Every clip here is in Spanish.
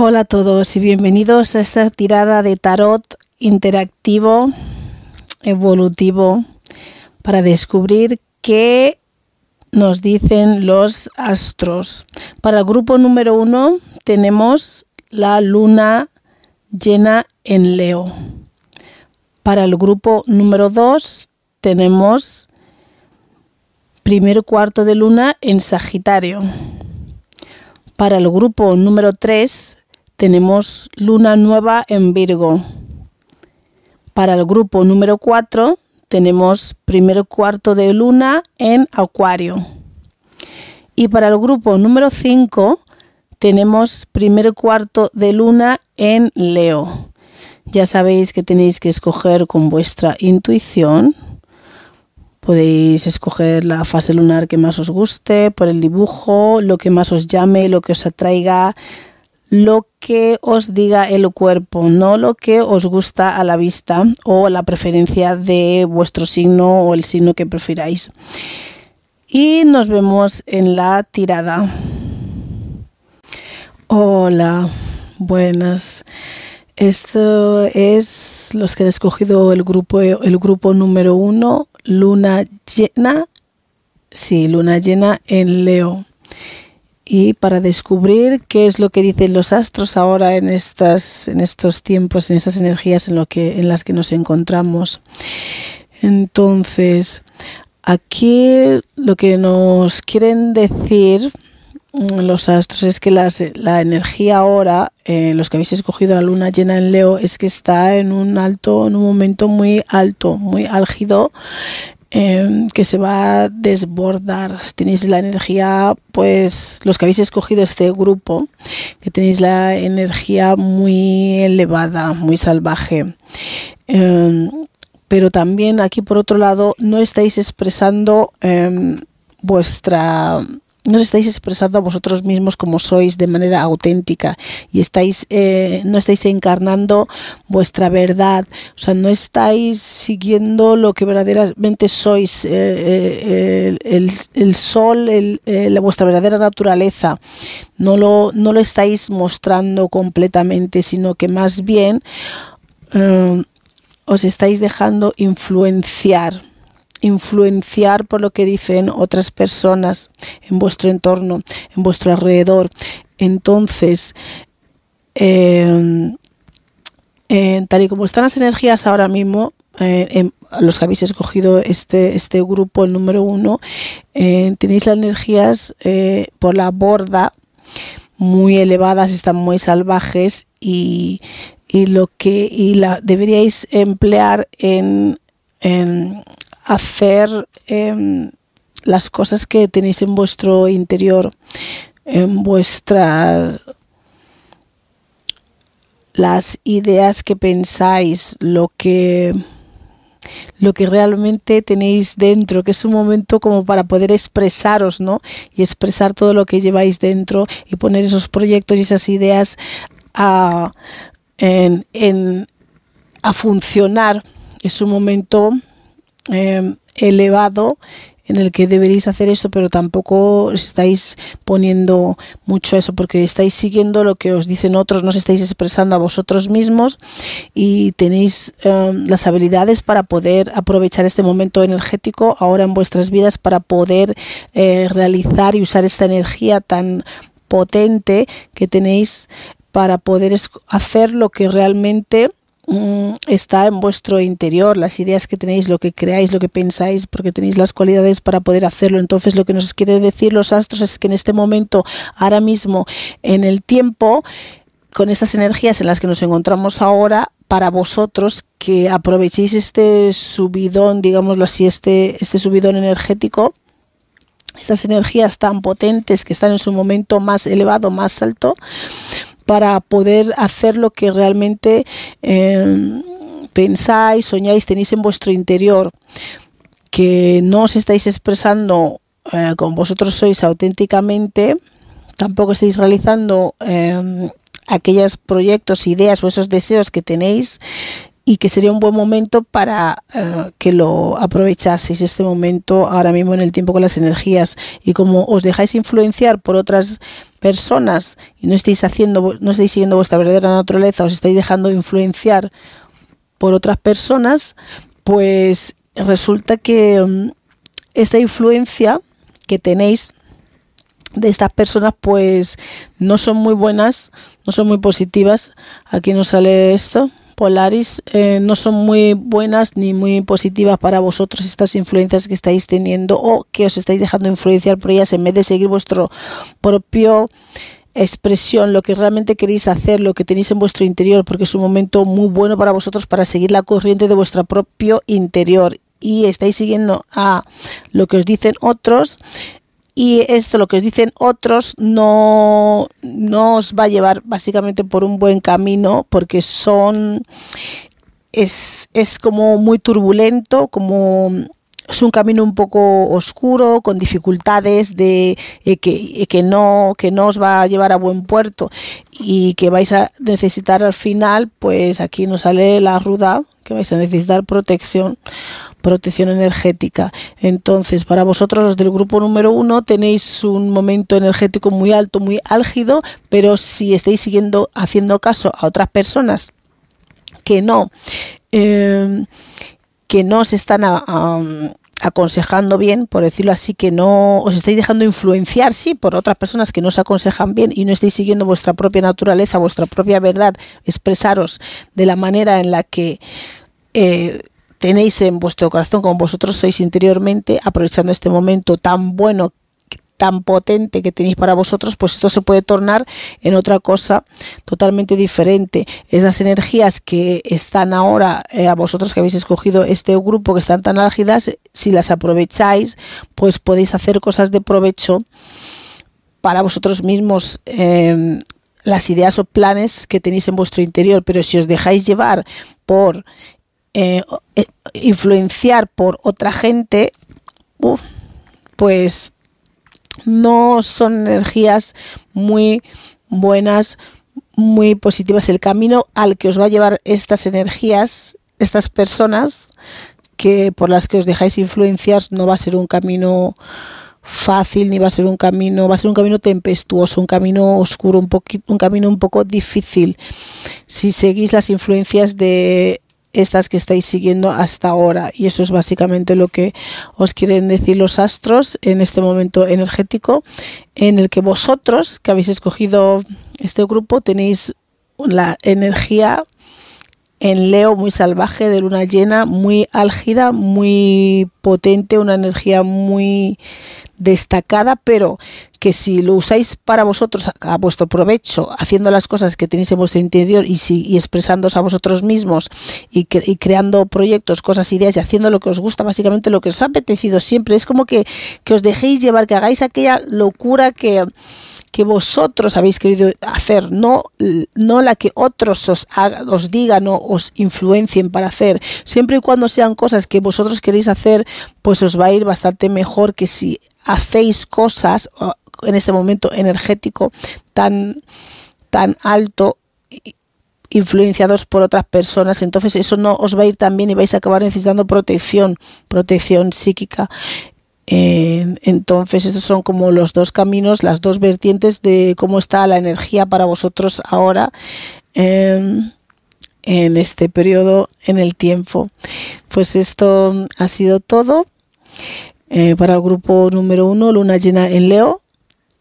Hola a todos y bienvenidos a esta tirada de tarot interactivo, evolutivo, para descubrir qué nos dicen los astros. Para el grupo número uno tenemos la luna llena en Leo. Para el grupo número dos tenemos primer cuarto de luna en Sagitario. Para el grupo número 3 tenemos luna nueva en Virgo. Para el grupo número 4 tenemos primer cuarto de luna en Acuario. Y para el grupo número 5 tenemos primer cuarto de luna en Leo. Ya sabéis que tenéis que escoger con vuestra intuición. Podéis escoger la fase lunar que más os guste, por el dibujo, lo que más os llame, lo que os atraiga, lo que os diga el cuerpo, no lo que os gusta a la vista o la preferencia de vuestro signo o el signo que prefiráis. Y nos vemos en la tirada. Hola, buenas. Esto es los que han escogido el grupo, el grupo número uno, luna llena. Sí, luna llena en Leo y para descubrir qué es lo que dicen los astros ahora en estas en estos tiempos en estas energías en lo que en las que nos encontramos. Entonces aquí lo que nos quieren decir mm, los astros es que las, la energía ahora, eh, los que habéis escogido la luna llena en Leo, es que está en un alto, en un momento muy alto, muy álgido Em, que se va a desbordar. Tenéis la energía, pues los que habéis escogido este grupo, que tenéis la energía muy elevada, muy salvaje. Em, pero también aquí por otro lado no estáis expresando em, vuestra os estáis expresando a vosotros mismos como sois de manera auténtica y estáis eh, no estáis encarnando vuestra verdad. O sea no estáis siguiendo lo que verdaderamente sois eh, eh, el, el, sol el, vuestra verdadera naturaleza. No lo no lo estáis mostrando completamente sino que más bien os estáis dejando influenciar influenciar por lo que dicen otras personas en vuestro entorno, en vuestro alrededor. Entonces, em, tal y como están las energías ahora mismo, eh, los que habéis escogido este, este grupo, el número uno, eh, tenéis las energías eh, por la borda muy elevadas, están muy salvajes y, y lo que y la deberíais emplear en, en hacer em, las cosas que tenéis en vuestro interior, en vuestras las ideas que pensáis, lo que lo que realmente tenéis dentro, que es un momento como para poder expresaros, ¿no? Y expresar todo lo que lleváis dentro y poner esos proyectos y esas ideas a, a funcionar. Es un momento Em, elevado en el que deberéis hacer eso, pero tampoco estáis poniendo mucho eso, porque estáis siguiendo lo que os dicen otros, no os estáis expresando a vosotros mismos y tenéis em, las habilidades para poder aprovechar este momento energético ahora en vuestras vidas para poder eh, realizar y usar esta energía tan potente que tenéis para poder hacer lo que realmente Mm, está en vuestro interior, las ideas que tenéis, lo que creáis, lo que pensáis, porque tenéis las cualidades para poder hacerlo. Entonces lo que nos quiere decir los astros es que en este momento, ahora mismo, en el tiempo, con estas energías en las que nos encontramos ahora, para vosotros que aprovechéis este subidón, digámoslo así, este, este subidón energético, estas energías tan potentes que están en su momento más elevado, más alto, para poder hacer lo que realmente eh, pensáis, soñáis, tenéis en vuestro interior, que no os estáis expresando eh, como vosotros sois auténticamente, tampoco estáis realizando eh, aquellos proyectos, ideas o esos deseos que tenéis y que sería un buen momento para eh, que lo aprovechaseis este momento ahora mismo en el tiempo con las energías. Y como os dejáis influenciar por otras personas y no estáis haciendo, no estáis siguiendo vuestra verdadera naturaleza, os estáis dejando influenciar por otras personas, pues resulta que mm, esta influencia que tenéis de estas personas pues no son muy buenas, no son muy positivas. Aquí nos sale esto. Polaris eh, no son muy buenas ni muy positivas para vosotros estas influencias que estáis teniendo o que os estáis dejando influenciar por ellas en vez de seguir vuestro propio expresión, lo que realmente queréis hacer, lo que tenéis en vuestro interior, porque es un momento muy bueno para vosotros para seguir la corriente de vuestro propio interior. Y estáis siguiendo a lo que os dicen otros y esto lo que os dicen otros no, no os va a llevar básicamente por un buen camino porque son es, es como muy turbulento como es un camino un poco oscuro, con dificultades de eh, que, que, no, que no os va a llevar a buen puerto y que vais a necesitar al final, pues aquí nos sale la ruda, que vais a necesitar protección protección energética. Entonces, para vosotros los del grupo número uno tenéis un momento energético muy alto, muy álgido, pero si estáis siguiendo haciendo caso a otras personas que no, eh, que no se están aconsejando bien, por decirlo así, que no os estáis dejando influenciar, sí, por otras personas que no os aconsejan bien y no estáis siguiendo vuestra propia naturaleza, vuestra propia verdad, expresaros de la manera en la que eh, tenéis en vuestro corazón como vosotros sois interiormente, aprovechando este momento tan bueno tan potente que tenéis para vosotros, pues esto se puede tornar en otra cosa totalmente diferente. Esas energías que están ahora eh, a vosotros que habéis escogido este grupo que están tan álgidas, si las aprovecháis, pues podéis hacer cosas de provecho para vosotros mismos. Em, las ideas o planes que tenéis en vuestro interior, pero si os dejáis llevar por eh, eh, influenciar por otra gente, pues no son energías muy buenas, muy positivas. El camino al que os va a llevar estas energías, estas personas que por las que os dejáis influenciar, no va a ser un camino fácil ni va a ser un camino, va a ser un camino tempestuoso, un camino oscuro, un poquito, un camino un poco difícil. Si seguís las influencias de estas que estáis siguiendo hasta ahora. Y eso es básicamente lo que os quieren decir los astros en este momento energético en el que vosotros que habéis escogido este grupo tenéis la energía en Leo muy salvaje de luna llena, muy álgida, muy potente, una energía muy destacada, pero que si lo usáis para vosotros a, vuestro provecho, haciendo las cosas que tenéis en vuestro interior y, si, y expresándoos a vosotros mismos y, creando proyectos, cosas, ideas y haciendo lo que os gusta, básicamente lo que os ha apetecido siempre, es como que, que os dejéis llevar, que hagáis aquella locura que, que vosotros habéis querido hacer, no, no la que otros os, os digan o os influencien para hacer. Siempre y cuando sean cosas que vosotros queréis hacer, pues os va a ir bastante mejor que si hacéis cosas en este momento energético tan, tan alto influenciados por otras personas, entonces eso no os va a ir tan bien y vais a acabar necesitando protección, protección psíquica. entonces estos son como los dos caminos, las dos vertientes de cómo está la energía para vosotros ahora en este periodo en el tiempo. Pues esto ha sido todo. Eh, para el grupo número uno, luna llena en Leo.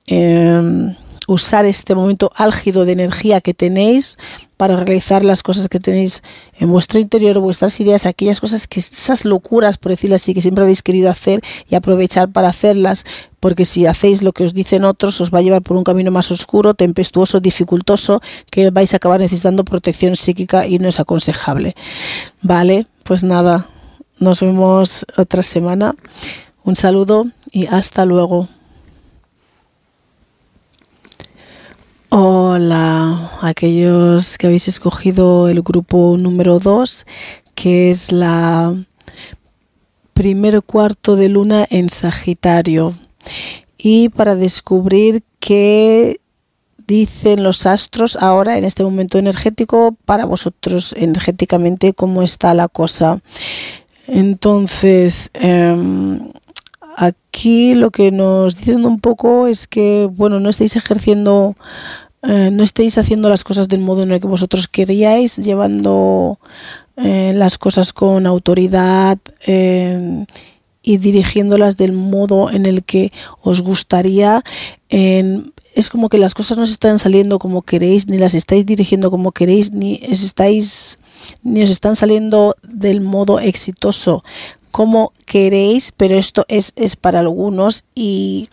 Em, usar este momento álgido de energía que tenéis para realizar las cosas que tenéis en vuestro interior, vuestras ideas, aquellas cosas que esas locuras, por decirlo así, que siempre habéis querido hacer y aprovechar para hacerlas, porque si hacéis lo que os dicen otros, os va a llevar por un camino más oscuro, tempestuoso, dificultoso, que vais a acabar necesitando protección psíquica y no es aconsejable. Vale, pues nada, nos vemos otra semana. Un saludo y hasta luego. Hola, aquellos que habéis escogido el grupo número 2, que es la primer cuarto de luna en Sagitario. Y para descubrir qué dicen los astros ahora en este momento energético para vosotros energéticamente cómo está la cosa. Entonces, em, aquí lo que nos dicen un poco es que, bueno, no estáis ejerciendo, eh, no estáis haciendo las cosas del modo en el que vosotros queríais, llevando eh, las cosas con autoridad eh, y dirigiéndolas del modo en el que os gustaría. es como que las cosas no se están saliendo como queréis, ni las estáis dirigiendo como queréis, ni estáis ni os están saliendo del modo exitoso como queréis, pero esto es, es para algunos y,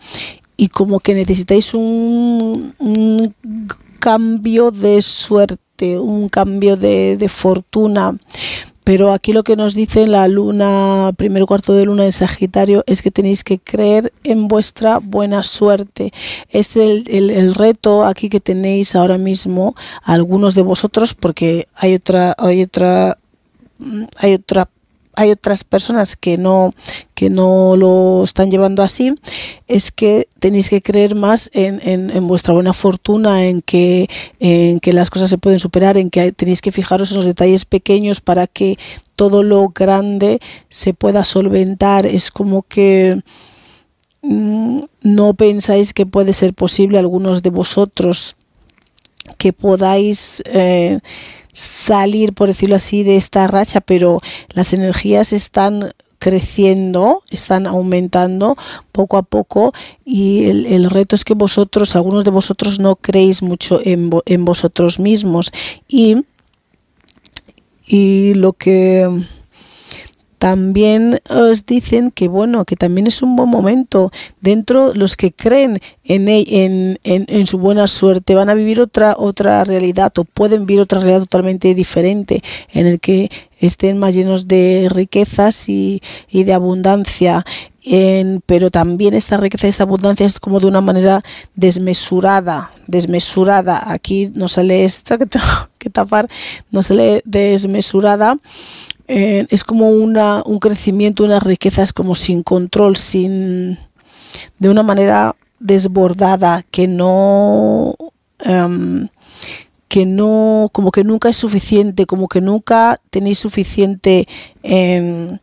y como que necesitáis un, un cambio de suerte, un cambio de, de fortuna. Pero aquí lo que nos dice la luna, primer cuarto de luna en Sagitario, es que tenéis que creer en vuestra buena suerte. Es el, el, reto aquí que tenéis ahora mismo algunos de vosotros, porque hay otra, hay otra, hay otra hay otras personas que no, que no lo están llevando así, es que tenéis que creer más en, en, vuestra buena fortuna, en que, en que las cosas se pueden superar, en que tenéis que fijaros en los detalles pequeños para que todo lo grande se pueda solventar. Es como que mm, no pensáis que puede ser posible algunos de vosotros que podáis eh, salir, por decirlo así, de esta racha, pero las energías están creciendo, están aumentando poco a poco y el, reto es que vosotros, algunos de vosotros no creéis mucho en, en vosotros mismos. Y, y lo que también os dicen que bueno, que también es un buen momento. Dentro los que creen en, en, en, en, su buena suerte van a vivir otra, otra realidad o pueden vivir otra realidad totalmente diferente en el que estén más llenos de riquezas y, y de abundancia. En, pero también esta riqueza y esta abundancia es como de una manera desmesurada, desmesurada. Aquí no sale esta que tengo que tapar, no sale desmesurada eh, es como una, un crecimiento, unas riquezas como sin control, sin de una manera desbordada, que no um, que no, como que nunca es suficiente, como que nunca tenéis suficiente eh,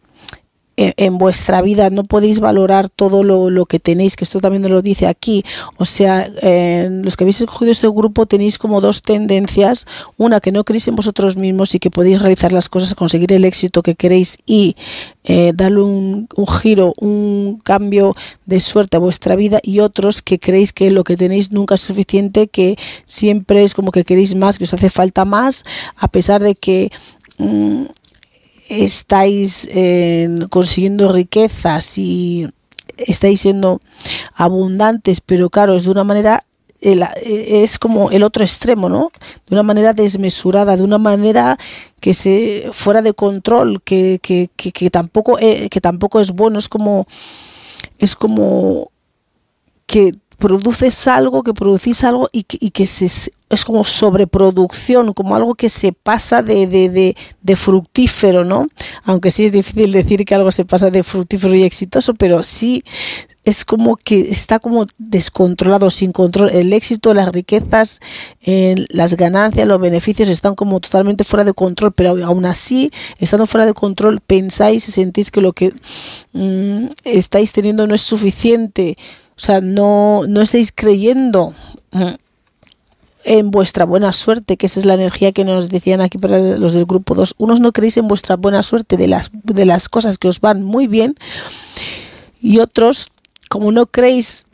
en, vuestra vida no podéis valorar todo lo, lo, que tenéis, que esto también lo dice aquí. O sea, eh, los que habéis escogido este grupo tenéis como dos tendencias. Una, que no creéis en vosotros mismos y que podéis realizar las cosas, conseguir el éxito que queréis y eh, darle un, un, giro, un cambio de suerte a vuestra vida. Y otros que creéis que lo que tenéis nunca es suficiente, que siempre es como que queréis más, que os hace falta más, a pesar de que... Mm, estáis eh, consiguiendo riquezas y estáis siendo abundantes, pero claro, es de una manera es como el otro extremo, ¿no? De una manera desmesurada, de una manera que se fuera de control, que, que, que, que tampoco eh, que tampoco es bueno, es como es como que produces algo, que producís algo y que, se, es como sobreproducción, como algo que se pasa de, de, de, fructífero, ¿no? Aunque sí es difícil decir que algo se pasa de fructífero y exitoso, pero sí es como que está como descontrolado, sin control. El éxito, las riquezas, eh, las ganancias, los beneficios están como totalmente fuera de control, pero aún así, estando fuera de control, pensáis y sentís que lo que mm, estáis teniendo no es suficiente sea, no, no estáis creyendo mm, en vuestra buena suerte, que esa es la energía que nos decían aquí para los del grupo 2. Unos no creéis en vuestra buena suerte de las, de las cosas que os van muy bien y otros, como no creéis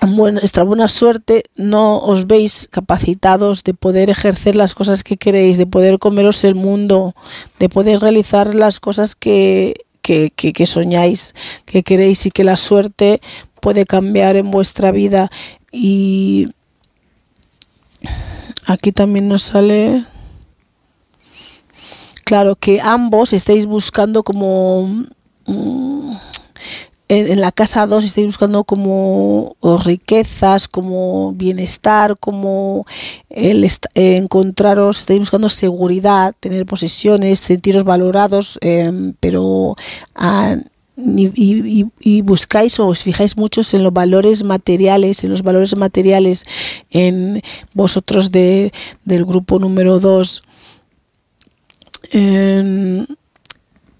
en vuestra buena suerte, no os veis capacitados de poder ejercer las cosas que queréis, de poder comeros el mundo, de poder realizar las cosas que, que soñáis, que queréis y que la suerte puede cambiar en vuestra vida y aquí también nos sale claro que ambos estáis buscando como mm, en, la casa 2 estáis buscando como riquezas, como bienestar, como el encontraros, estáis buscando seguridad, tener posesiones, sentiros valorados, em, pero a, y, buscáis o os fijáis muchos en los valores materiales, en los valores materiales en vosotros de, del grupo número 2.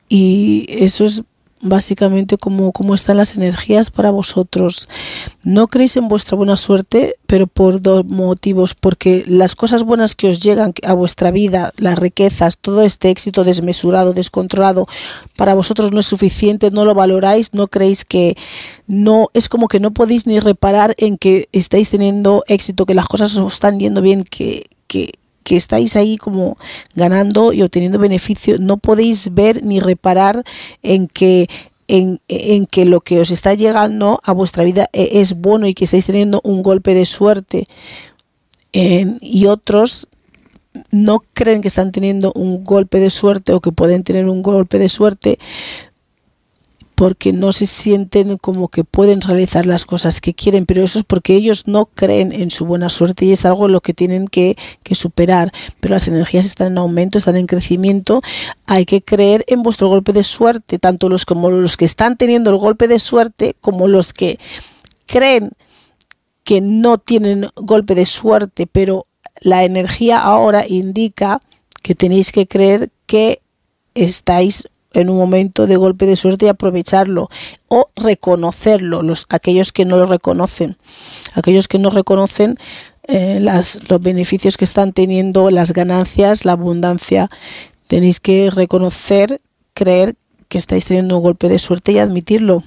y eso es básicamente cómo, cómo están las energías para vosotros. No creéis en vuestra buena suerte, pero por dos motivos, porque las cosas buenas que os llegan a vuestra vida, las riquezas, todo este éxito desmesurado, descontrolado, para vosotros no es suficiente, no lo valoráis, no creéis que no, es como que no podéis ni reparar en que estáis teniendo éxito, que las cosas os están yendo bien, que, que que estáis ahí como ganando y obteniendo beneficio, no podéis ver ni reparar en que en, que lo que os está llegando a vuestra vida e, es bueno y que estáis teniendo un golpe de suerte. Y otros no creen que están teniendo un golpe de suerte o que pueden tener un golpe de suerte porque no se sienten como que pueden realizar las cosas que quieren, pero eso es porque ellos no creen en su buena suerte y es algo lo que tienen que, superar. Pero las energías están en aumento, están en crecimiento. Hay que creer en vuestro golpe de suerte, tanto los como los que están teniendo el golpe de suerte como los que creen que no tienen golpe de suerte, pero la energía ahora indica que tenéis que creer que estáis en un momento de golpe de suerte y aprovecharlo o reconocerlo, los, aquellos que no lo reconocen, aquellos que no reconocen eh, las, los beneficios que están teniendo, las ganancias, la abundancia, tenéis que reconocer, creer que estáis teniendo un golpe de suerte y admitirlo.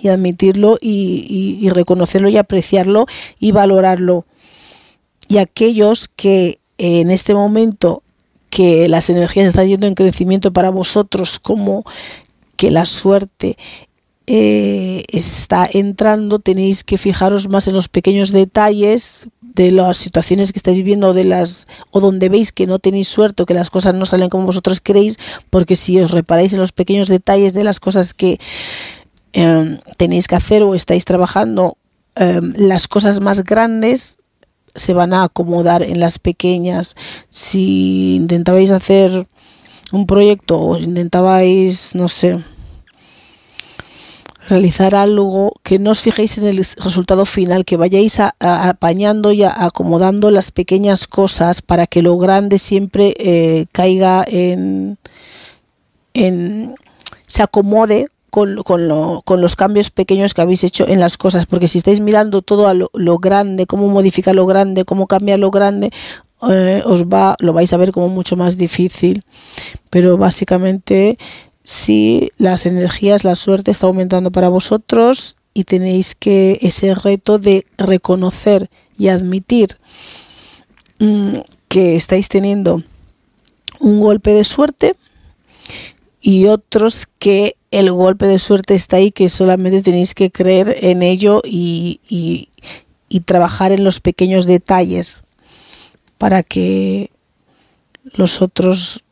Y admitirlo y, y reconocerlo y apreciarlo y valorarlo. Y aquellos que en este momento que las energías están yendo en crecimiento para vosotros, como que la suerte eh, está entrando, tenéis que fijaros más en los pequeños detalles de las situaciones que estáis viviendo de las o donde veis que no tenéis suerte o que las cosas no salen como vosotros queréis, porque si os reparáis en los pequeños detalles de las cosas que em, tenéis que hacer o estáis trabajando, em, las cosas más grandes se van a acomodar en las pequeñas. Si intentabais hacer un proyecto o intentabais, no sé, realizar algo, que no os fijéis en el resultado final, que vayáis apañando y acomodando las pequeñas cosas para que lo grande siempre eh, caiga en, se acomode con, con, lo, con, los cambios pequeños que habéis hecho en las cosas, porque si estáis mirando todo a lo, grande, cómo modificar lo grande, cómo cambiar lo grande, eh, os va, lo vais a ver como mucho más difícil. Pero básicamente, si las energías, la suerte está aumentando para vosotros y tenéis que ese reto de reconocer y admitir mm, que estáis teniendo un golpe de suerte y otros que el golpe de suerte está ahí, que solamente tenéis que creer en ello y, trabajar en los pequeños detalles para que los otros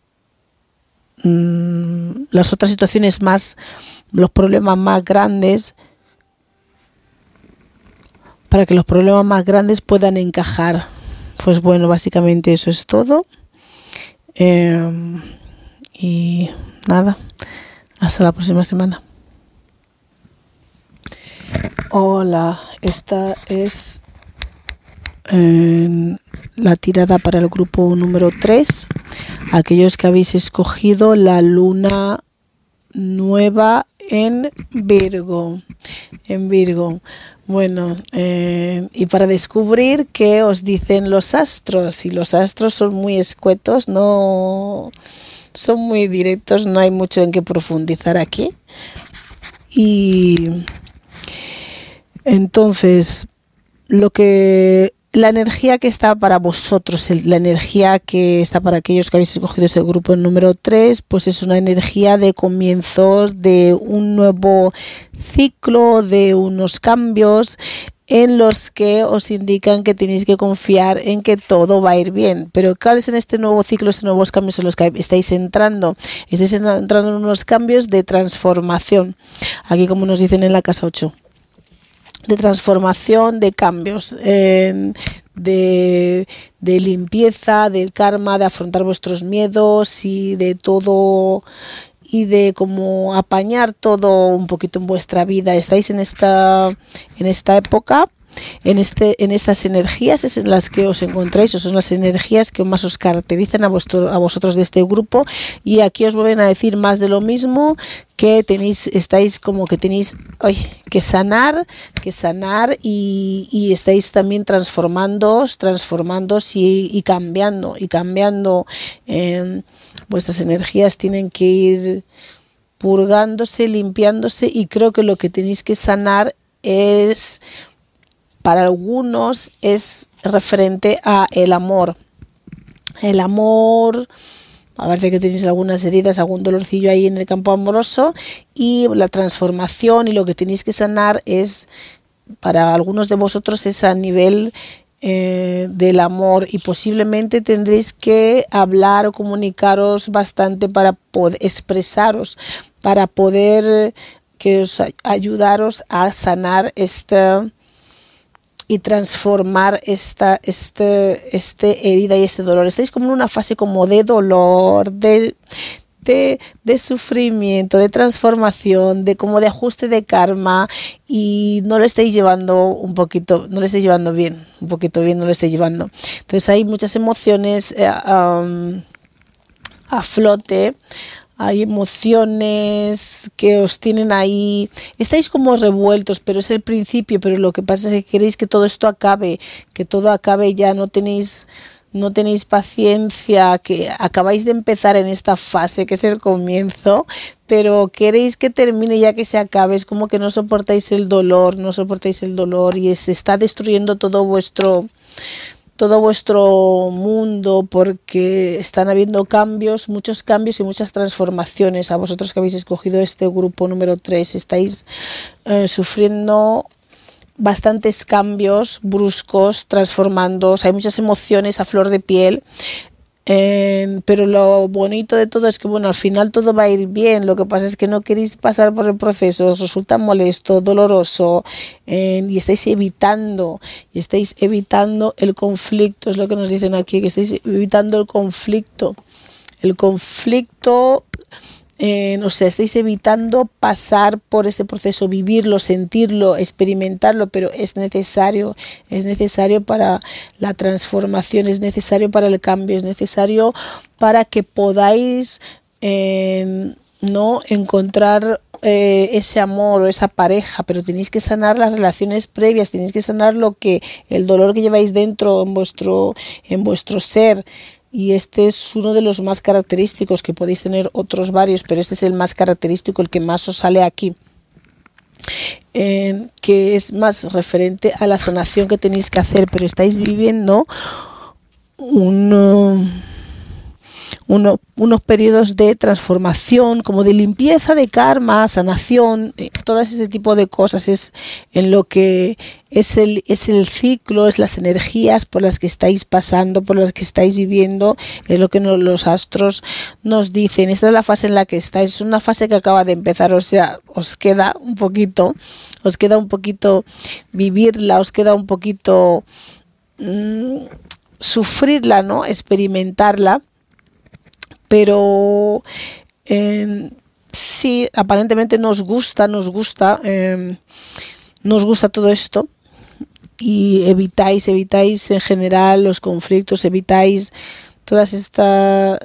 mm, las otras situaciones más los problemas más grandes para que los problemas más grandes puedan encajar. Pues bueno básicamente eso es todo. Em, y nada hasta la próxima semana. Hola, esta es eh, la tirada para el grupo número 3. Aquellos que habéis escogido la luna nueva en Virgo. En Virgo. Bueno, eh, y para descubrir qué os dicen los astros, y los astros son muy escuetos, no son muy directos, no hay mucho en qué profundizar aquí. Y entonces, lo que la energía que está para vosotros, la energía que está para aquellos que habéis escogido ese grupo número 3, pues es una energía de comienzos, de un nuevo ciclo, de unos cambios en los que os indican que tenéis que confiar en que todo va a ir bien. Pero ¿cuáles en este nuevo ciclo, estos nuevos cambios en los que estáis entrando? Estáis entrando en unos cambios de transformación. Aquí como nos dicen en la casa 8 de transformación, de cambios, de, de, limpieza, del karma, de afrontar vuestros miedos y de todo y de como apañar todo un poquito en vuestra vida. Estáis en esta en esta época en, este, en estas energías es en las que os encontráis, o son las energías que más os caracterizan a, vuestro, a vosotros de este grupo y aquí os vuelven a decir más de lo mismo que tenéis, estáis como que tenéis que sanar, que sanar y, estáis también transformándoos, transformándoos y, y cambiando, y cambiando. Eh, vuestras energías tienen que ir purgándose, limpiándose y creo que lo que tenéis que sanar es para algunos es referente a el amor. El amor, a ver que tenéis algunas heridas, algún dolorcillo ahí en el campo amoroso y la transformación y lo que tenéis que sanar es para algunos de vosotros es a nivel eh, del amor y posiblemente tendréis que hablar o comunicaros bastante para poder expresaros, para poder que os ayudaros a sanar esta y transformar esta, este, este herida y este dolor. Estáis como en una fase como de dolor, de, de, sufrimiento, de transformación, de como de ajuste de karma y no lo estáis llevando un poquito, no lo estáis llevando bien, un poquito bien no lo estáis llevando. Entonces hay muchas emociones eh, a flote, hay emociones que os tienen ahí, estáis como revueltos, pero es el principio, pero lo que pasa es que queréis que todo esto acabe, que todo acabe ya, no tenéis no tenéis paciencia, que acabáis de empezar en esta fase que es el comienzo, pero queréis que termine ya que se acabe, es como que no soportáis el dolor, no soportáis el dolor y se está destruyendo todo vuestro todo vuestro mundo porque están habiendo cambios, muchos cambios y muchas transformaciones. A vosotros que habéis escogido este grupo número 3 estáis eh, sufriendo bastantes cambios bruscos, transformando, hay muchas emociones a flor de piel. Eh, pero lo bonito de todo es que bueno al final todo va a ir bien lo que pasa es que no queréis pasar por el proceso os resulta molesto doloroso eh, y estáis evitando y estáis evitando el conflicto es lo que nos dicen aquí que estáis evitando el conflicto el conflicto eh, no sé, estáis evitando pasar por este proceso, vivirlo, sentirlo, experimentarlo, pero es necesario, es necesario para la transformación, es necesario para el cambio, es necesario para que podáis eh, no encontrar eh, ese amor o esa pareja, pero tenéis que sanar las relaciones previas, tenéis que sanar lo que el dolor que lleváis dentro en vuestro en vuestro ser y este es uno de los más característicos, que podéis tener otros varios, pero este es el más característico, el que más os sale aquí. que es más referente a la sanación que tenéis que hacer, pero estáis viviendo un unos periodos de transformación, como de limpieza de karma, sanación, eh, todo ese tipo de cosas es en lo que es el, es el ciclo, es las energías por las que estáis pasando, por las que estáis viviendo, es lo que los astros nos dicen. Esta es la fase en la que estáis, es una fase que acaba de empezar, o sea, os queda un poquito, os queda un poquito vivirla, os queda un poquito mm, sufrirla, ¿no? Experimentarla pero eh, sí, aparentemente nos gusta, nos gusta, em, nos gusta todo esto. Y evitáis, evitáis en general los conflictos, evitáis todas estas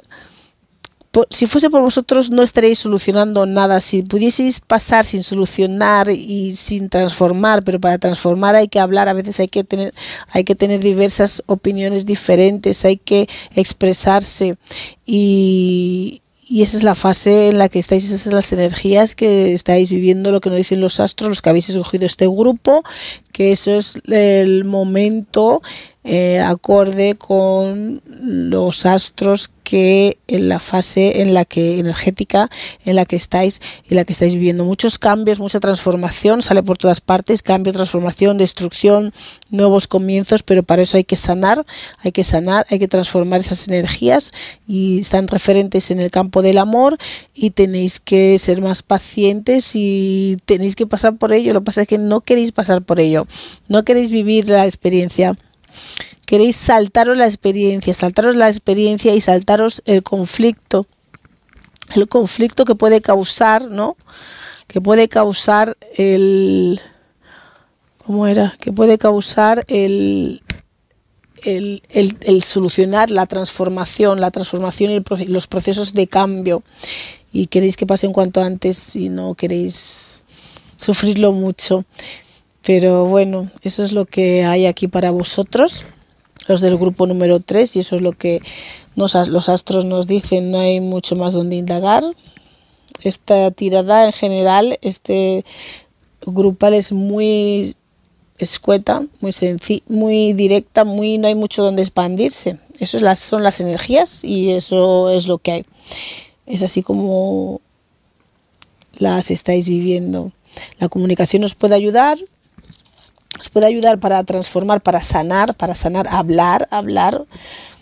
si fuese por vosotros no estaréis solucionando nada. Si pudieseis pasar sin solucionar y sin transformar, pero para transformar hay que hablar, a veces hay que tener, hay que tener diversas opiniones diferentes, hay que expresarse y, y esa es la fase en la que estáis, esas son las energías que estáis viviendo, lo que nos dicen los astros, los que habéis escogido este grupo, que eso es el momento eh, acorde con los astros que en la fase en la que energética en la que estáis y la que estáis viviendo. Muchos cambios mucha transformación sale por todas partes cambio transformación destrucción nuevos comienzos pero para eso hay que sanar hay que sanar hay que transformar esas energías y están referentes en el campo del amor y tenéis que ser más pacientes y tenéis que pasar por ello. Lo que pasa es que no queréis pasar por ello. No queréis vivir la experiencia queréis saltaros la experiencia, saltaros la experiencia y saltaros el conflicto, el conflicto que puede causar, ¿no? Que puede causar el ¿cómo era? Que puede causar el, el, el, solucionar la transformación, la transformación y los procesos de cambio. Y queréis que pase en cuanto antes y no queréis sufrirlo mucho. Pero bueno, eso es lo que hay aquí para vosotros, los del grupo número 3, y eso es lo que nos, los astros nos dicen, no hay mucho más donde indagar. Esta tirada en general, este grupal es muy escueta, muy muy directa, muy no hay mucho donde expandirse. Eso es las, son las energías y eso es lo que hay. Es así como las estáis viviendo. La comunicación os puede ayudar, os puede ayudar para transformar, para sanar, para sanar, hablar, hablar,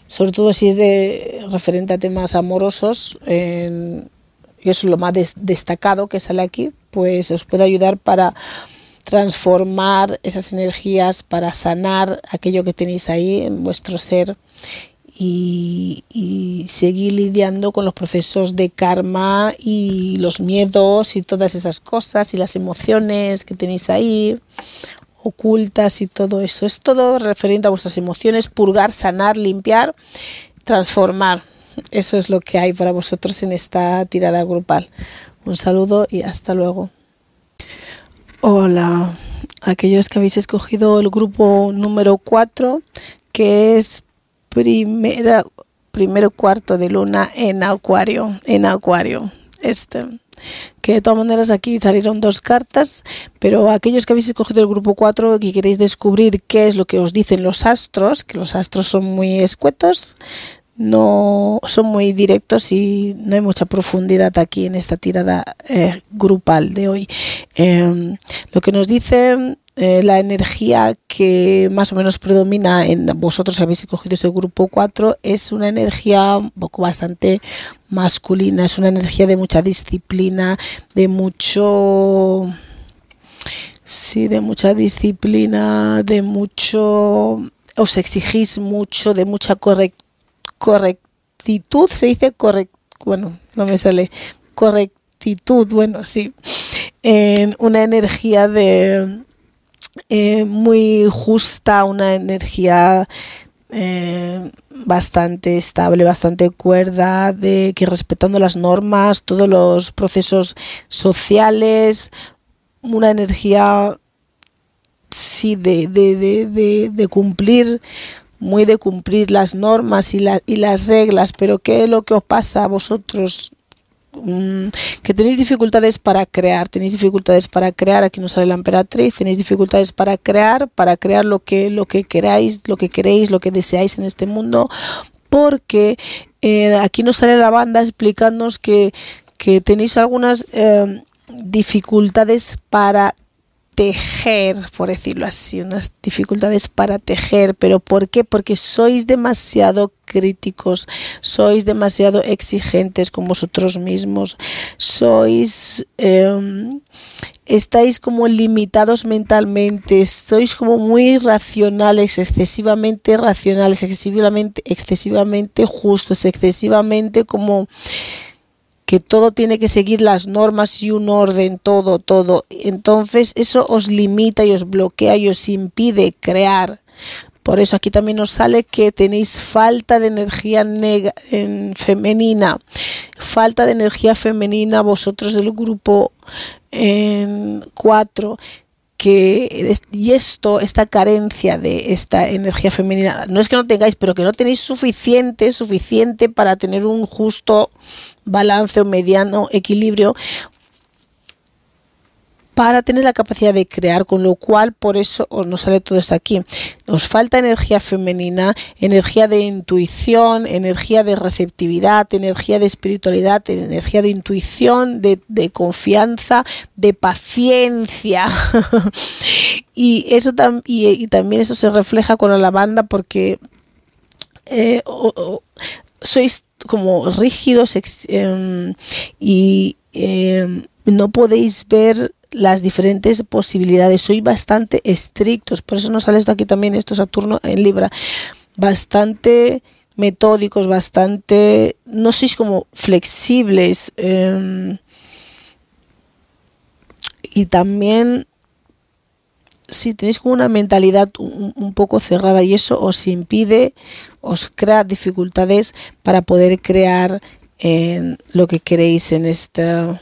sobre todo si es de referente a temas amorosos, y eso es lo más destacado que sale aquí, pues os puede ayudar para transformar esas energías, para sanar aquello que tenéis ahí en vuestro ser y, seguir lidiando con los procesos de karma y los miedos y todas esas cosas y las emociones que tenéis ahí ocultas y todo eso. Es todo referente a vuestras emociones, purgar, sanar, limpiar, transformar. Eso es lo que hay para vosotros en esta tirada grupal. Un saludo y hasta luego. Hola, aquellos que habéis escogido el grupo número 4, que es primera, primero cuarto de luna en Acuario, en Acuario. Este, que de todas maneras aquí salieron dos cartas, pero aquellos que habéis escogido el grupo 4 y queréis descubrir qué es lo que os dicen los astros, que los astros son muy escuetos, no son muy directos y no hay mucha profundidad aquí en esta tirada eh, grupal de hoy. Em, lo que nos dice eh, la energía que más o menos predomina en vosotros habéis escogido ese grupo 4 es una energía un poco bastante masculina, es una energía de mucha disciplina, de mucho sí, de mucha disciplina, de mucho os exigís mucho, de mucha corrección correctitud, se dice correct, bueno, no me sale, correctitud, bueno, sí, en una energía de eh, muy justa, una energía eh, bastante estable, bastante cuerda, de que respetando las normas, todos los procesos sociales, una energía sí de, de, de, de cumplir muy de cumplir las normas y, y las reglas, pero ¿qué es lo que os pasa a vosotros? Mm, que tenéis dificultades para crear, tenéis dificultades para crear, aquí nos sale la emperatriz, tenéis dificultades para crear, para crear lo que, lo que queráis, lo que queréis, lo que deseáis en este mundo, porque eh, aquí nos sale la banda explicándonos que, que tenéis algunas eh, dificultades para tejer, por decirlo así, unas dificultades para tejer, pero ¿por qué? Porque sois demasiado críticos, sois demasiado exigentes con vosotros mismos, sois... Em, estáis como limitados mentalmente, sois como muy racionales, excesivamente racionales, excesivamente, excesivamente justos, excesivamente como que todo tiene que seguir las normas y un orden, todo, todo. Entonces eso os limita y os bloquea y os impide crear. Por eso aquí también nos sale que tenéis falta de energía en femenina, falta de energía femenina vosotros del grupo en 4 que y esto, esta carencia de esta energía femenina, no es que no tengáis, pero que no tenéis suficiente, suficiente para tener un justo balance o mediano equilibrio para tener la capacidad de crear, con lo cual por eso os nos sale todo esto aquí. Os falta energía femenina, energía de intuición, energía de receptividad, energía de espiritualidad, energía de intuición, de, confianza, de paciencia. y eso y, también eso se refleja con la banda porque eh, sois como rígidos em, y em, no podéis ver las diferentes posibilidades. Soy bastante estrictos, por eso nos sale esto aquí también, esto Saturno en Libra. Bastante metódicos, bastante. No sois como flexibles. Em, y también si tenéis como una mentalidad un, poco cerrada y eso os impide, os crea dificultades para poder crear en lo que queréis en esta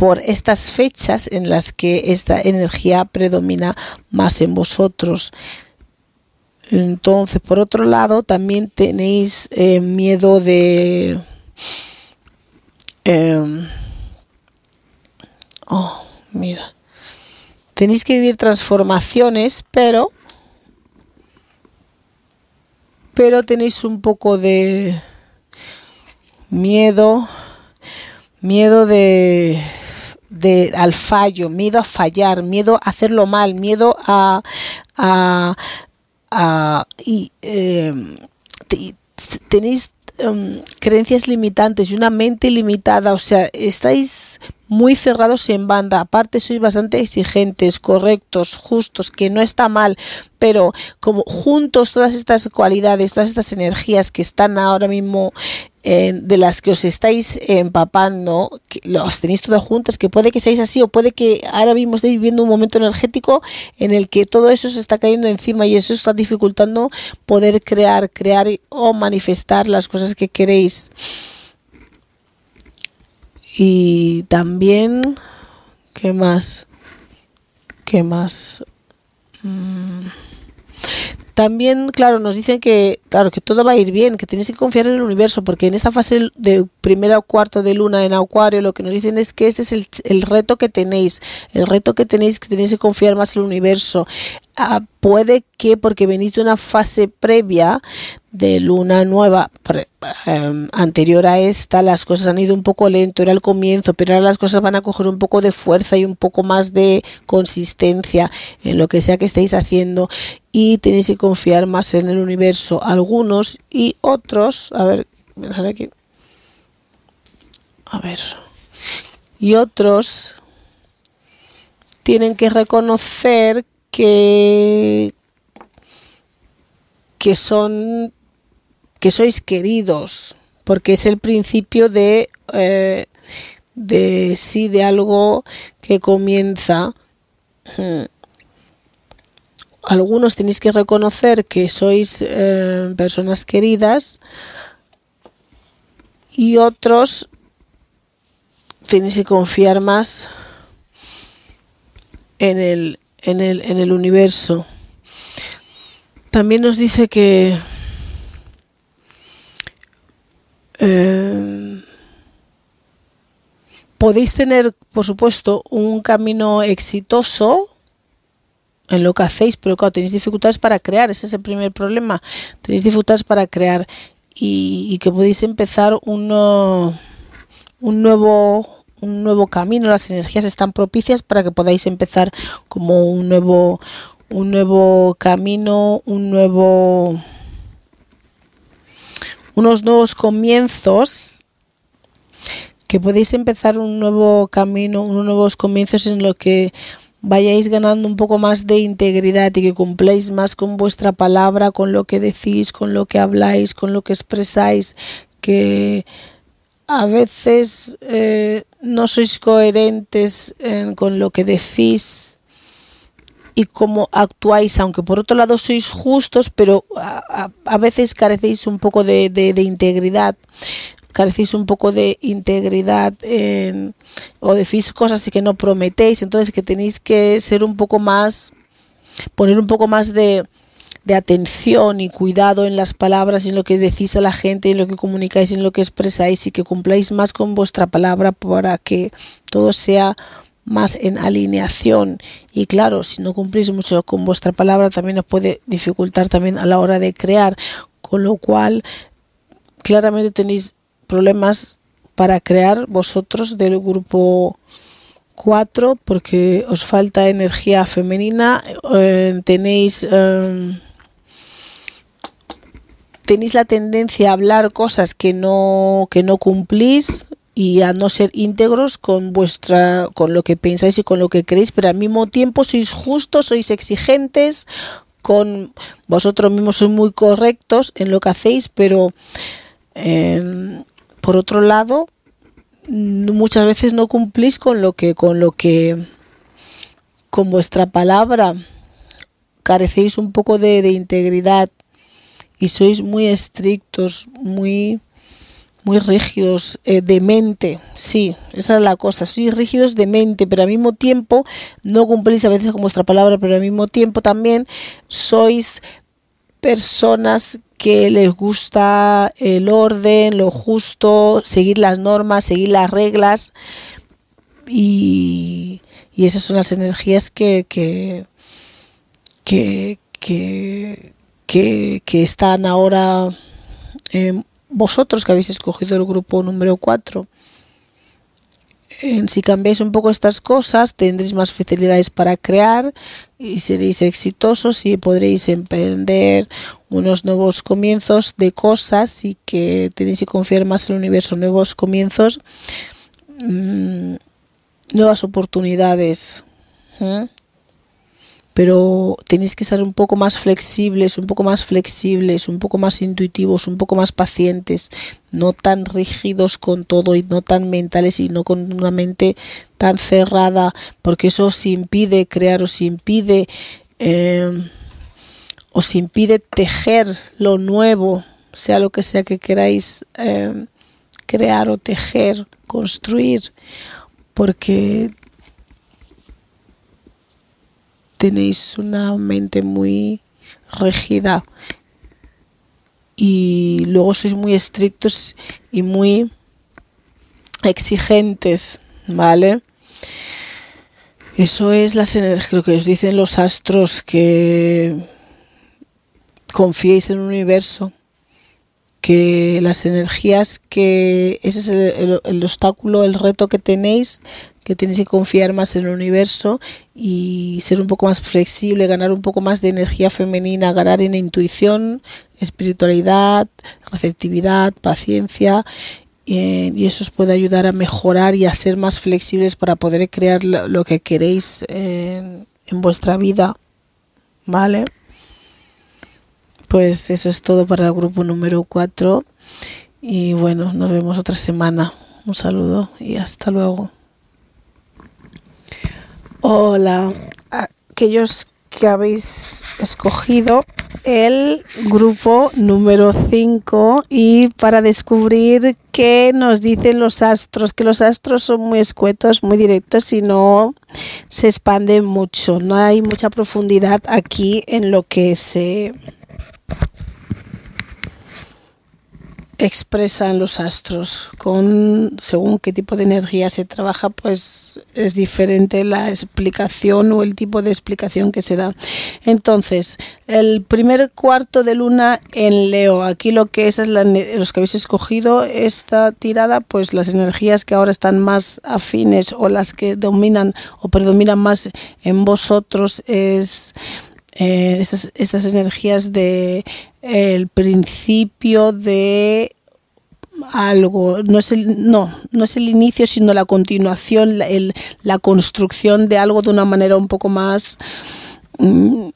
por estas fechas en las que esta energía predomina más en vosotros. Entonces, por otro lado, también tenéis eh, miedo de... Em, oh, mira. Tenéis que vivir transformaciones, pero... Pero tenéis un poco de miedo, miedo de, de al fallo, miedo a fallar, miedo a hacerlo mal, miedo a, a, y, em, tenéis em, creencias limitantes y una mente limitada, o sea, estáis muy cerrados en banda, aparte sois bastante exigentes, correctos, justos, que no está mal, pero como juntos todas estas cualidades, todas estas energías que están ahora mismo de las que os estáis empapando, que los tenéis todas juntas, que puede que seáis así o puede que ahora mismo estéis viviendo un momento energético en el que todo eso se está cayendo encima y eso está dificultando poder crear, crear o manifestar las cosas que queréis. Y también, ¿qué más? ¿Qué más? Mm. También, claro, nos dicen que, claro, que todo va a ir bien, que tienes que confiar en el universo, porque en esta fase de primera o cuarto de luna en Acuario, lo que nos dicen es que ese es el, el reto que tenéis, el reto que tenéis, que tenéis que confiar más en el universo. Ah, puede que porque venís de una fase previa de luna nueva em, anterior a esta, las cosas han ido un poco lento, era el comienzo, pero ahora las cosas van a coger un poco de fuerza y un poco más de consistencia en lo que sea que estéis haciendo y tenéis que confiar más en el universo, algunos y otros, a ver, aquí. A ver. Y otros tienen que reconocer que, que son que sois queridos porque es el principio de eh, de sí de algo que comienza hmm. algunos tenéis que reconocer que sois eh, personas queridas y otros tenéis que confiar más en el en el, en el universo. También nos dice que eh, podéis tener, por supuesto, un camino exitoso en lo que hacéis, pero claro, tenéis dificultades para crear, ese es el primer problema. Tenéis dificultades para crear. Y, que podéis empezar un, un nuevo un nuevo camino, las energías están propicias para que podáis empezar como un nuevo un nuevo camino, un nuevo unos nuevos comienzos que podéis empezar un nuevo camino, unos nuevos comienzos en lo que vayáis ganando un poco más de integridad y que cumpláis más con vuestra palabra, con lo que decís, con lo que habláis, con lo que expresáis, que a veces eh, no sois coherentes eh, con lo que decís y cómo actuáis, aunque por otro lado sois justos, pero a, veces carecéis un poco de, integridad, carecéis un poco de integridad o decís cosas que no prometéis, entonces que tenéis que ser un poco más, poner un poco más de, de atención y cuidado en las palabras, en lo que decís a la gente, en lo que comunicáis, en lo que expresáis y que cumpláis más con vuestra palabra para que todo sea más en alineación. Y claro si no cumplís mucho con vuestra palabra también os puede dificultar también a la hora de crear. Con lo cual claramente tenéis problemas para crear vosotros del grupo 4 porque os falta energía femenina eh, tenéis eh, tenéis la tendencia a hablar cosas que no, que no cumplís y a no ser íntegros con vuestra con lo que pensáis y con lo que creéis, pero al mismo tiempo sois justos, sois exigentes con vosotros mismos sois muy correctos en lo que hacéis, pero em, por otro lado muchas veces no cumplís con lo que con lo que con vuestra palabra. Carecéis un poco de, de integridad y sois muy estrictos, muy muy rígidos eh, de mente, sí, esa es la cosa, sois rígidos de mente, pero al mismo tiempo no cumplís a veces con vuestra palabra, pero al mismo tiempo también sois personas que les gusta el orden, lo justo, seguir las normas, seguir las reglas. Y, y esas son las energías que, que, que, que, están ahora eh, vosotros que habéis escogido el grupo número 4. si cambiáis un poco estas cosas, tendréis más facilidades para crear y seréis exitosos y podréis emprender unos nuevos comienzos de cosas y que tenéis que confiar más en el universo, nuevos comienzos, mm, nuevas oportunidades. ¿eh? Pero tenéis que ser un poco más flexibles, un poco más flexibles, un poco más intuitivos, un poco más pacientes, no tan rígidos con todo y no tan mentales y no con una mente tan cerrada, porque eso os impide crear, os impide, eh, os impide tejer lo nuevo, sea lo que sea que queráis eh, crear o tejer, construir, porque tenéis una mente muy rígida y luego sois muy estrictos y muy exigentes, ¿vale? Eso es las lo que os dicen los astros, que confiéis en el universo, que las energías, que ese es el, el obstáculo, el reto que tenéis, que tenéis que confiar más en el universo y ser un poco más flexible, ganar un poco más de energía femenina, ganar en intuición, espiritualidad, receptividad, paciencia eh, y eso os puede ayudar a mejorar y a ser más flexibles para poder crear lo, que queréis en, en vuestra vida, ¿vale? Pues eso es todo para el grupo número 4 y bueno, nos vemos otra semana. Un saludo y hasta luego. Hola, aquellos que habéis escogido el grupo número 5 y para descubrir qué nos dicen los astros, que los astros son muy escuetos, muy directos y no se expanden mucho, no hay mucha profundidad aquí en lo que se expresan los astros. Con según qué tipo de energía se trabaja, pues es diferente la explicación o el tipo de explicación que se da. Entonces, el primer cuarto de luna en Leo, aquí lo que es, los que habéis escogido esta tirada, pues las energías que ahora están más afines o las que dominan o predominan más en vosotros es eh, esas, energías de el principio de algo, no es el, no, no es el inicio, sino la continuación, la, el, la construcción de algo de una manera un poco más, mm,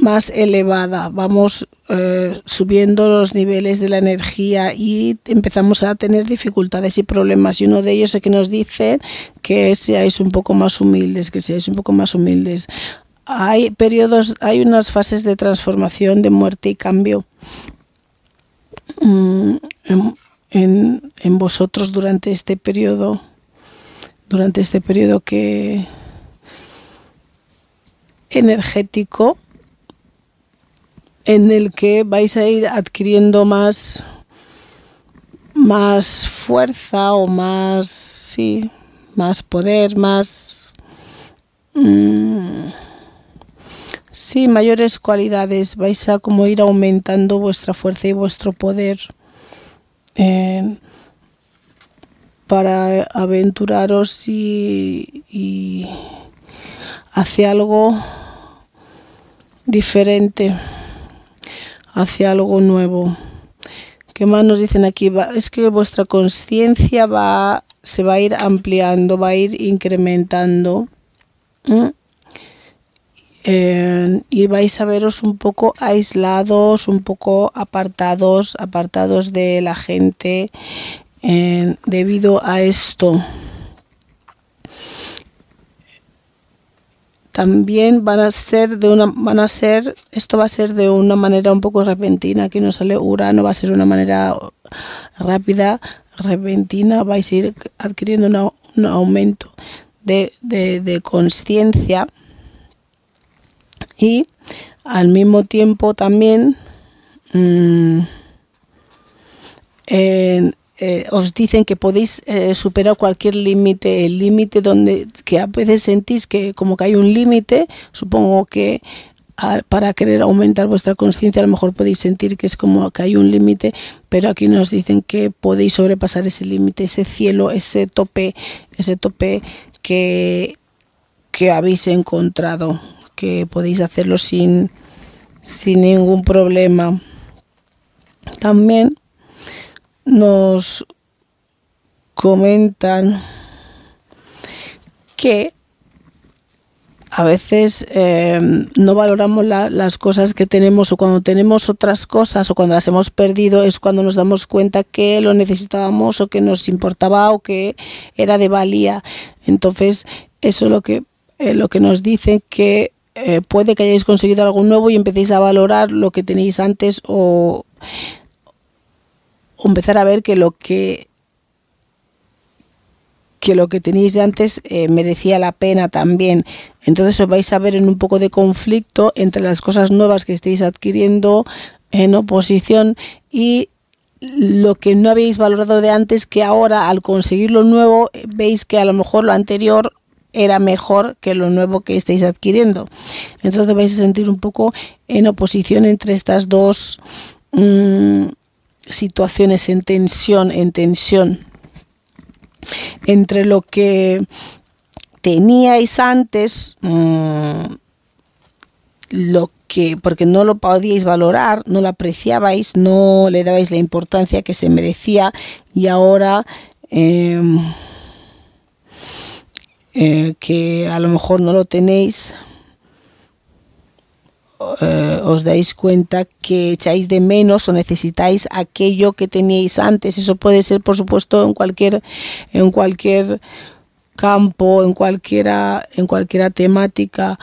más elevada. Vamos eh, subiendo los niveles de la energía y empezamos a tener dificultades y problemas. Y uno de ellos es que nos dice que seáis un poco más humildes, que seáis un poco más humildes hay periodos, hay unas fases de transformación, de muerte y cambio mm, en, vosotros durante este periodo, durante este periodo que energético en el que vais a ir adquiriendo más más fuerza o más sí más poder más mmm, Sí, mayores cualidades. Vais a como ir aumentando vuestra fuerza y vuestro poder eh, para aventuraros y, hacia algo diferente, hacia algo nuevo. ¿Qué más nos dicen aquí? Es que vuestra conciencia va, se va a ir ampliando, va a ir incrementando y vais a veros un poco aislados, un poco apartados, apartados de la gente debido a esto. también van a ser de una van a ser esto va a ser de una manera un poco repentina aquí no sale Urano va a ser de una manera rápida repentina vais a ir adquiriendo un aumento de, de, conciencia y al mismo tiempo también en, eh, os dicen que podéis eh, superar cualquier límite, el límite donde que a veces sentís que como que hay un límite, supongo que para querer aumentar vuestra conciencia a lo mejor podéis sentir que es como que hay un límite, pero aquí nos dicen que podéis sobrepasar ese límite, ese cielo, ese tope, ese tope que, que habéis encontrado, que podéis hacerlo sin, sin ningún problema. También nos comentan que a veces em, no valoramos las cosas que tenemos o cuando tenemos otras cosas o cuando las hemos perdido es cuando nos damos cuenta que lo necesitábamos o que nos importaba o que era de valía. Entonces, eso es lo que, eh, lo que nos dice que eh, puede que hayáis conseguido algo nuevo y empecéis a valorar lo que tenéis antes o empezar a ver que lo que que lo que de antes eh, merecía la pena también. Entonces os vais a ver en un poco de conflicto entre las cosas nuevas que estáis adquiriendo en oposición y lo que no habéis valorado de antes que ahora al conseguir lo nuevo eh, veis que a lo mejor lo anterior era mejor que lo nuevo que estáis adquiriendo. Entonces vais a sentir un poco en oposición entre estas dos mm, situaciones en tensión, en tensión entre lo que teníais antes, mm, lo que, porque no lo podíais valorar, no lo apreciabais, no le dabais la importancia que se merecía y ahora em, eh, que a lo mejor no lo tenéis, eh, os dais cuenta que echáis de menos o necesitáis aquello que teníais antes. Eso puede ser, por supuesto, en cualquier, en cualquier campo, en cualquiera, en cualquiera temática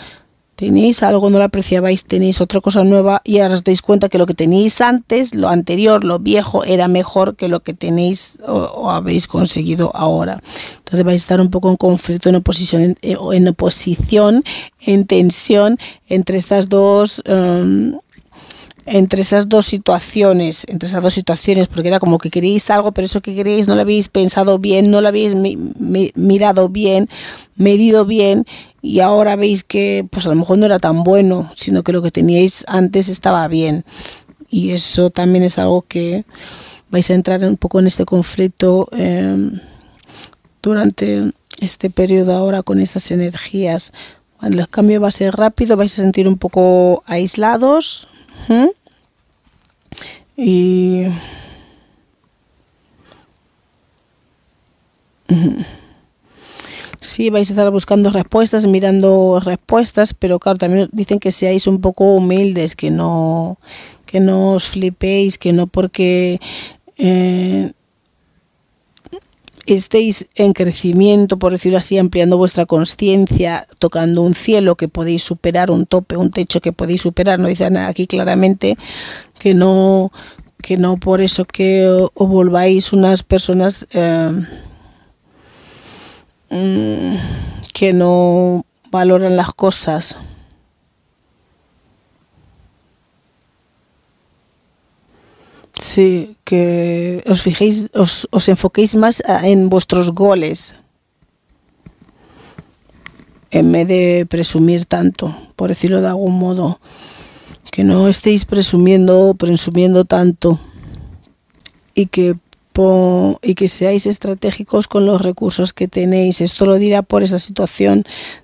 tenéis algo, no lo apreciabais, tenéis otra cosa nueva y ahora os dais cuenta que lo que teníais antes, lo anterior, lo viejo, era mejor que lo que tenéis o, habéis conseguido ahora. Entonces vais a estar un poco en conflicto, en oposición, en, en oposición, en tensión entre estas dos. Um, entre esas dos situaciones, entre esas dos situaciones, porque era como que queréis algo, pero eso que queréis no lo habéis pensado bien, no lo habéis mirado bien, medido bien, y ahora veis que pues a lo mejor no era tan bueno, sino que lo que teníais antes estaba bien. Y eso también es algo que vais a entrar un poco en este conflicto em, durante este periodo ahora con estas energías. Bueno, el cambio va a ser rápido, vais a sentir un poco aislados. Y... Sí, vais a estar buscando respuestas, mirando respuestas, pero claro, también dicen que seáis un poco humildes, que no, que no os flipéis, que no porque eh, estéis en crecimiento, por decirlo así, ampliando vuestra conciencia, tocando un cielo que podéis superar, un tope, un techo que podéis superar. No dicen aquí claramente que no, que no por eso que os volváis unas personas eh, mm, que no valoran las cosas. Sí, que os fijéis, os, os enfoquéis más en vuestros goles en vez de presumir tanto, por decirlo de algún modo. Que no estéis presumiendo, presumiendo tanto y que y que seáis estratégicos con los recursos que tenéis. Esto lo dirá por esa situación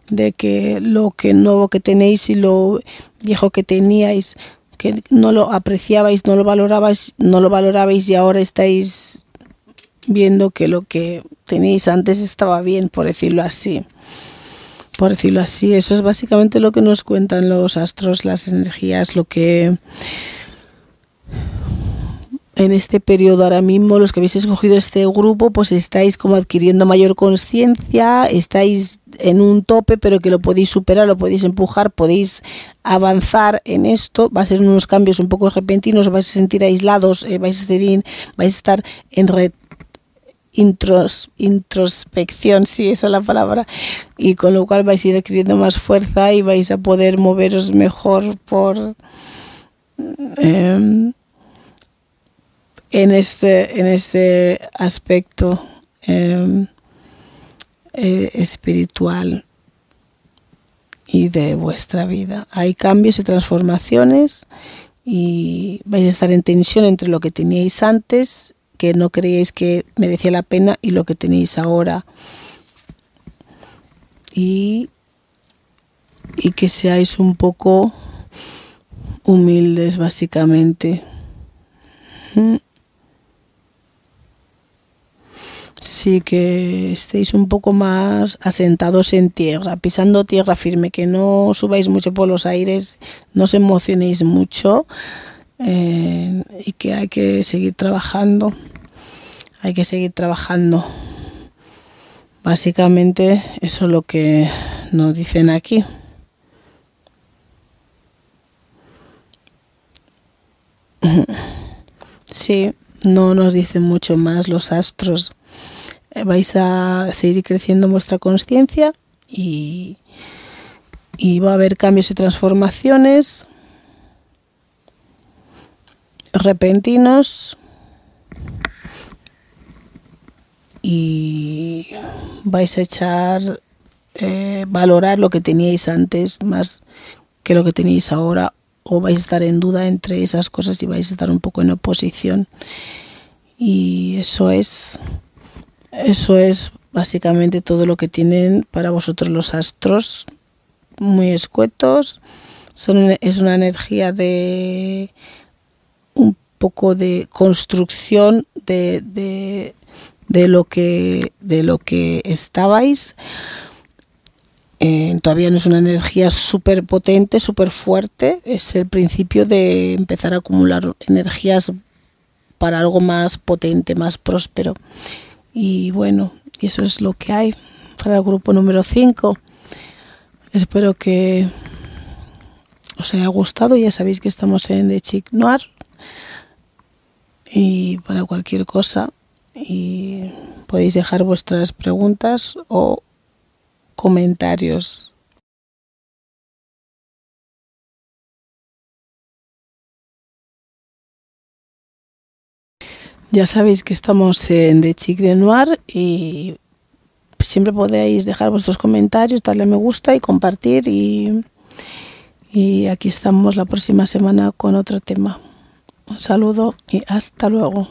de que lo que nuevo que tenéis y lo viejo que teníais no lo apreciabais, no lo valorabais, no lo valorabais y ahora estáis viendo que lo que tenéis antes estaba bien, por decirlo así. Por decirlo así, eso es básicamente lo que nos cuentan los astros, las energías, lo que en este periodo ahora mismo, los que habéis escogido este grupo, pues estáis como adquiriendo mayor conciencia, estáis en un tope, pero que lo podéis superar, lo podéis empujar, podéis avanzar en esto. Va a ser unos cambios un poco repentinos, vais a sentir aislados, eh, vais, a estar vais a estar en red intros, introspección, sí, esa es la palabra, y con lo cual vais a ir adquiriendo más fuerza y vais a poder moveros mejor por em, en este en este aspecto em, eh, espiritual y de vuestra vida. Hay cambios y transformaciones y vais a estar en tensión entre lo que teníais antes que no creíais que merecía la pena y lo que tenéis ahora. Y, y que seáis un poco humildes, básicamente. Mm. Sí, que estéis un poco más asentados en tierra, pisando tierra firme, que no subáis mucho por los aires, no os emocionéis mucho eh, y que hay que seguir trabajando hay que seguir trabajando. Básicamente eso es lo que nos dicen aquí. Sí, no nos dicen mucho más los astros. Eh, vais a seguir creciendo vuestra conciencia y, y va a haber cambios y transformaciones repentinos y vais a echar, eh, valorar lo que teníais antes más que lo que tenéis ahora o vais a estar en duda entre esas cosas y vais a estar un poco en oposición. Y eso es eso es básicamente todo lo que tienen para vosotros los astros muy escuetos es una energía de un poco de construcción de de lo que, de lo que estabais. Eh, todavía no es una energía súper potente, súper fuerte. Es el principio de empezar a acumular energías para algo más potente, más próspero. Y bueno, eso es lo que hay para el grupo número 5. Espero que os haya gustado. Ya sabéis que estamos en The Chic Noir. Y para cualquier cosa, y podéis dejar vuestras preguntas o comentarios. Ya sabéis que estamos en The Chic de Noir y siempre podéis dejar vuestros comentarios, darle me gusta y compartir y, y aquí estamos la próxima semana con otro tema. Un saludo y hasta luego.